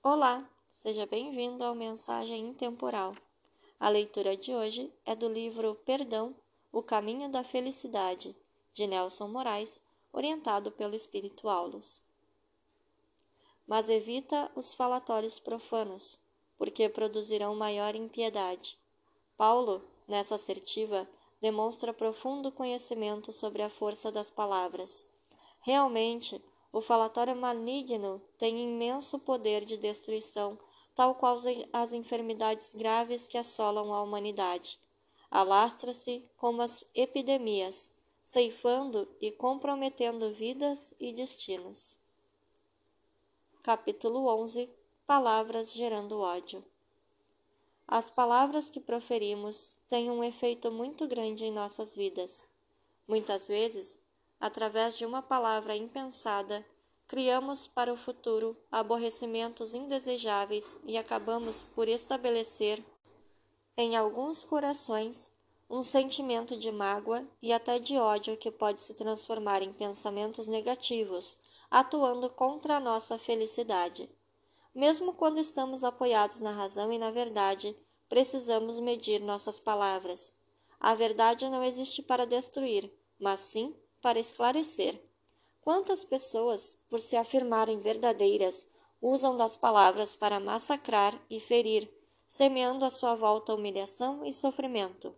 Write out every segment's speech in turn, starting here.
Olá, seja bem-vindo ao Mensagem Intemporal. A leitura de hoje é do livro Perdão, O Caminho da Felicidade, de Nelson Moraes, orientado pelo Espírito Aulos. Mas evita os falatórios profanos, porque produzirão maior impiedade. Paulo, nessa assertiva, demonstra profundo conhecimento sobre a força das palavras. Realmente, o falatório maligno tem imenso poder de destruição, tal qual as enfermidades graves que assolam a humanidade. Alastra-se como as epidemias, ceifando e comprometendo vidas e destinos. Capítulo 11 Palavras gerando ódio. As palavras que proferimos têm um efeito muito grande em nossas vidas. Muitas vezes através de uma palavra impensada, criamos para o futuro aborrecimentos indesejáveis e acabamos por estabelecer em alguns corações um sentimento de mágoa e até de ódio que pode se transformar em pensamentos negativos, atuando contra a nossa felicidade. Mesmo quando estamos apoiados na razão e na verdade, precisamos medir nossas palavras. A verdade não existe para destruir, mas sim para esclarecer. Quantas pessoas, por se afirmarem verdadeiras, usam das palavras para massacrar e ferir, semeando à sua volta humilhação e sofrimento?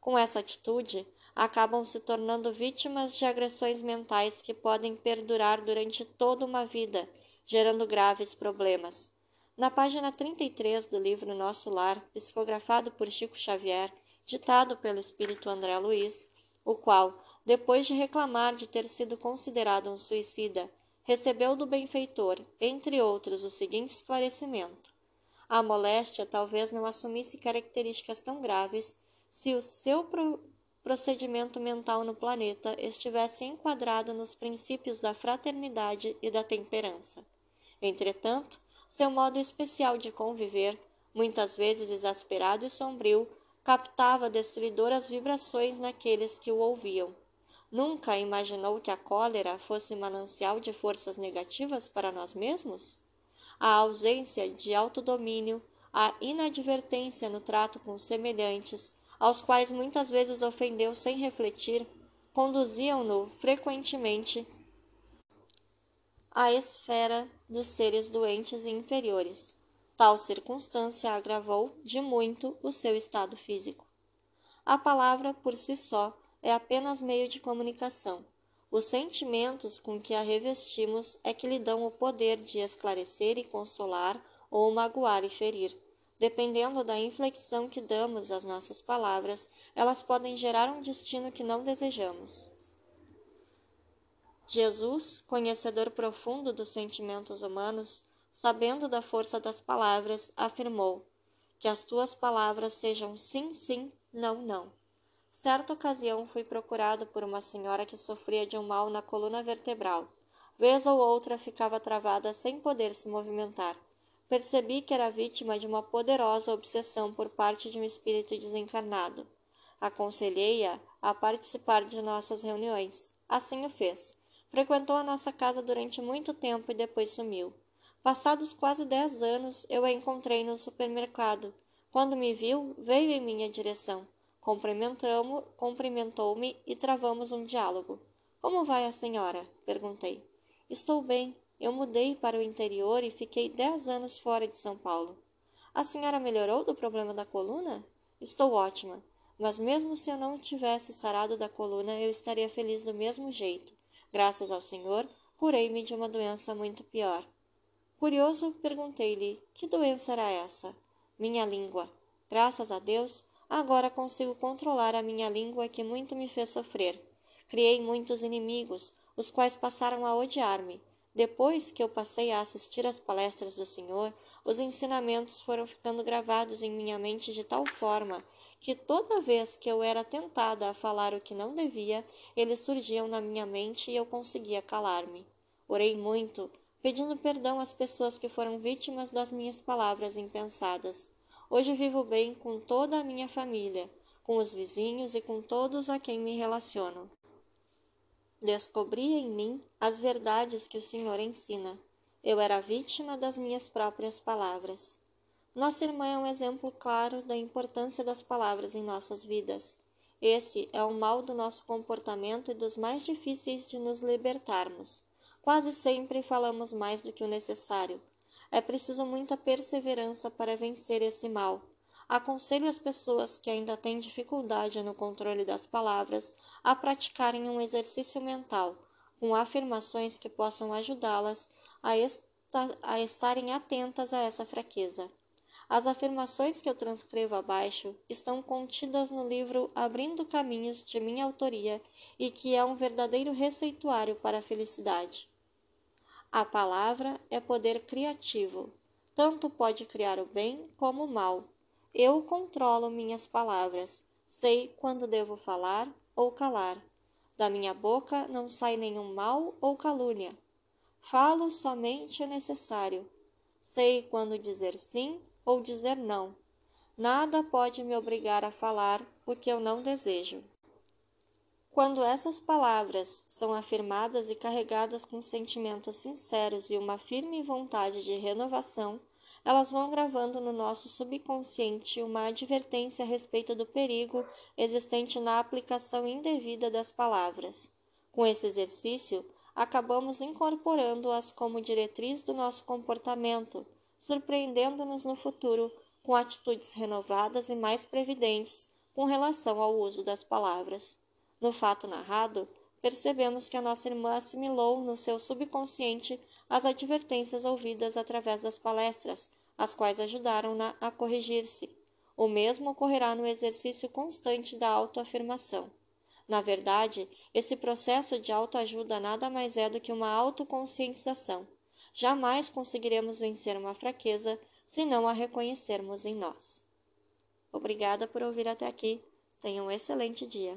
Com essa atitude, acabam se tornando vítimas de agressões mentais que podem perdurar durante toda uma vida, gerando graves problemas. Na página 33 do livro Nosso Lar, psicografado por Chico Xavier, ditado pelo espírito André Luiz, o qual depois de reclamar de ter sido considerado um suicida, recebeu do benfeitor, entre outros, o seguinte esclarecimento: a moléstia talvez não assumisse características tão graves se o seu pro procedimento mental no planeta estivesse enquadrado nos princípios da fraternidade e da temperança. Entretanto, seu modo especial de conviver, muitas vezes exasperado e sombrio, captava destruidoras vibrações naqueles que o ouviam. Nunca imaginou que a cólera fosse manancial de forças negativas para nós mesmos? A ausência de autodomínio, a inadvertência no trato com semelhantes, aos quais muitas vezes ofendeu sem refletir, conduziam-no frequentemente à esfera dos seres doentes e inferiores. Tal circunstância agravou de muito o seu estado físico. A palavra por si só é apenas meio de comunicação. Os sentimentos com que a revestimos é que lhe dão o poder de esclarecer e consolar ou magoar e ferir. Dependendo da inflexão que damos às nossas palavras, elas podem gerar um destino que não desejamos. Jesus, conhecedor profundo dos sentimentos humanos, sabendo da força das palavras, afirmou: Que as tuas palavras sejam sim, sim, não, não. Certa ocasião fui procurado por uma senhora que sofria de um mal na coluna vertebral. Vez ou outra ficava travada sem poder se movimentar. Percebi que era vítima de uma poderosa obsessão por parte de um espírito desencarnado. Aconselhei-a a participar de nossas reuniões. Assim o fez. Frequentou a nossa casa durante muito tempo e depois sumiu. Passados quase dez anos, eu a encontrei no supermercado. Quando me viu, veio em minha direção. Cumprimentou-me e travamos um diálogo. Como vai a senhora? perguntei. Estou bem. Eu mudei para o interior e fiquei dez anos fora de São Paulo. A senhora melhorou do problema da coluna? Estou ótima. Mas mesmo se eu não tivesse sarado da coluna, eu estaria feliz do mesmo jeito. Graças ao Senhor, curei-me de uma doença muito pior. Curioso, perguntei-lhe: que doença era essa? Minha língua. Graças a Deus, Agora consigo controlar a minha língua que muito me fez sofrer. Criei muitos inimigos, os quais passaram a odiar-me. Depois que eu passei a assistir às palestras do Senhor, os ensinamentos foram ficando gravados em minha mente de tal forma que toda vez que eu era tentada a falar o que não devia, eles surgiam na minha mente e eu conseguia calar-me. Orei muito, pedindo perdão às pessoas que foram vítimas das minhas palavras impensadas. Hoje vivo bem com toda a minha família, com os vizinhos e com todos a quem me relaciono. Descobri em mim as verdades que o Senhor ensina. Eu era vítima das minhas próprias palavras. Nossa irmã é um exemplo claro da importância das palavras em nossas vidas. Esse é o mal do nosso comportamento e dos mais difíceis de nos libertarmos. Quase sempre falamos mais do que o necessário. É preciso muita perseverança para vencer esse mal. Aconselho as pessoas que ainda têm dificuldade no controle das palavras a praticarem um exercício mental com afirmações que possam ajudá-las a, esta, a estarem atentas a essa fraqueza. As afirmações que eu transcrevo abaixo estão contidas no livro Abrindo Caminhos de minha autoria e que é um verdadeiro receituário para a felicidade. A palavra é poder criativo. Tanto pode criar o bem como o mal. Eu controlo minhas palavras. Sei quando devo falar ou calar. Da minha boca não sai nenhum mal ou calúnia. Falo somente o necessário. Sei quando dizer sim ou dizer não. Nada pode me obrigar a falar o que eu não desejo. Quando essas palavras são afirmadas e carregadas com sentimentos sinceros e uma firme vontade de renovação, elas vão gravando no nosso subconsciente uma advertência a respeito do perigo existente na aplicação indevida das palavras. Com esse exercício, acabamos incorporando-as como diretriz do nosso comportamento, surpreendendo-nos no futuro com atitudes renovadas e mais previdentes com relação ao uso das palavras. No fato narrado, percebemos que a nossa irmã assimilou no seu subconsciente as advertências ouvidas através das palestras, as quais ajudaram-na a corrigir-se. O mesmo ocorrerá no exercício constante da autoafirmação. Na verdade, esse processo de autoajuda nada mais é do que uma autoconscientização. Jamais conseguiremos vencer uma fraqueza se não a reconhecermos em nós. Obrigada por ouvir até aqui. Tenha um excelente dia.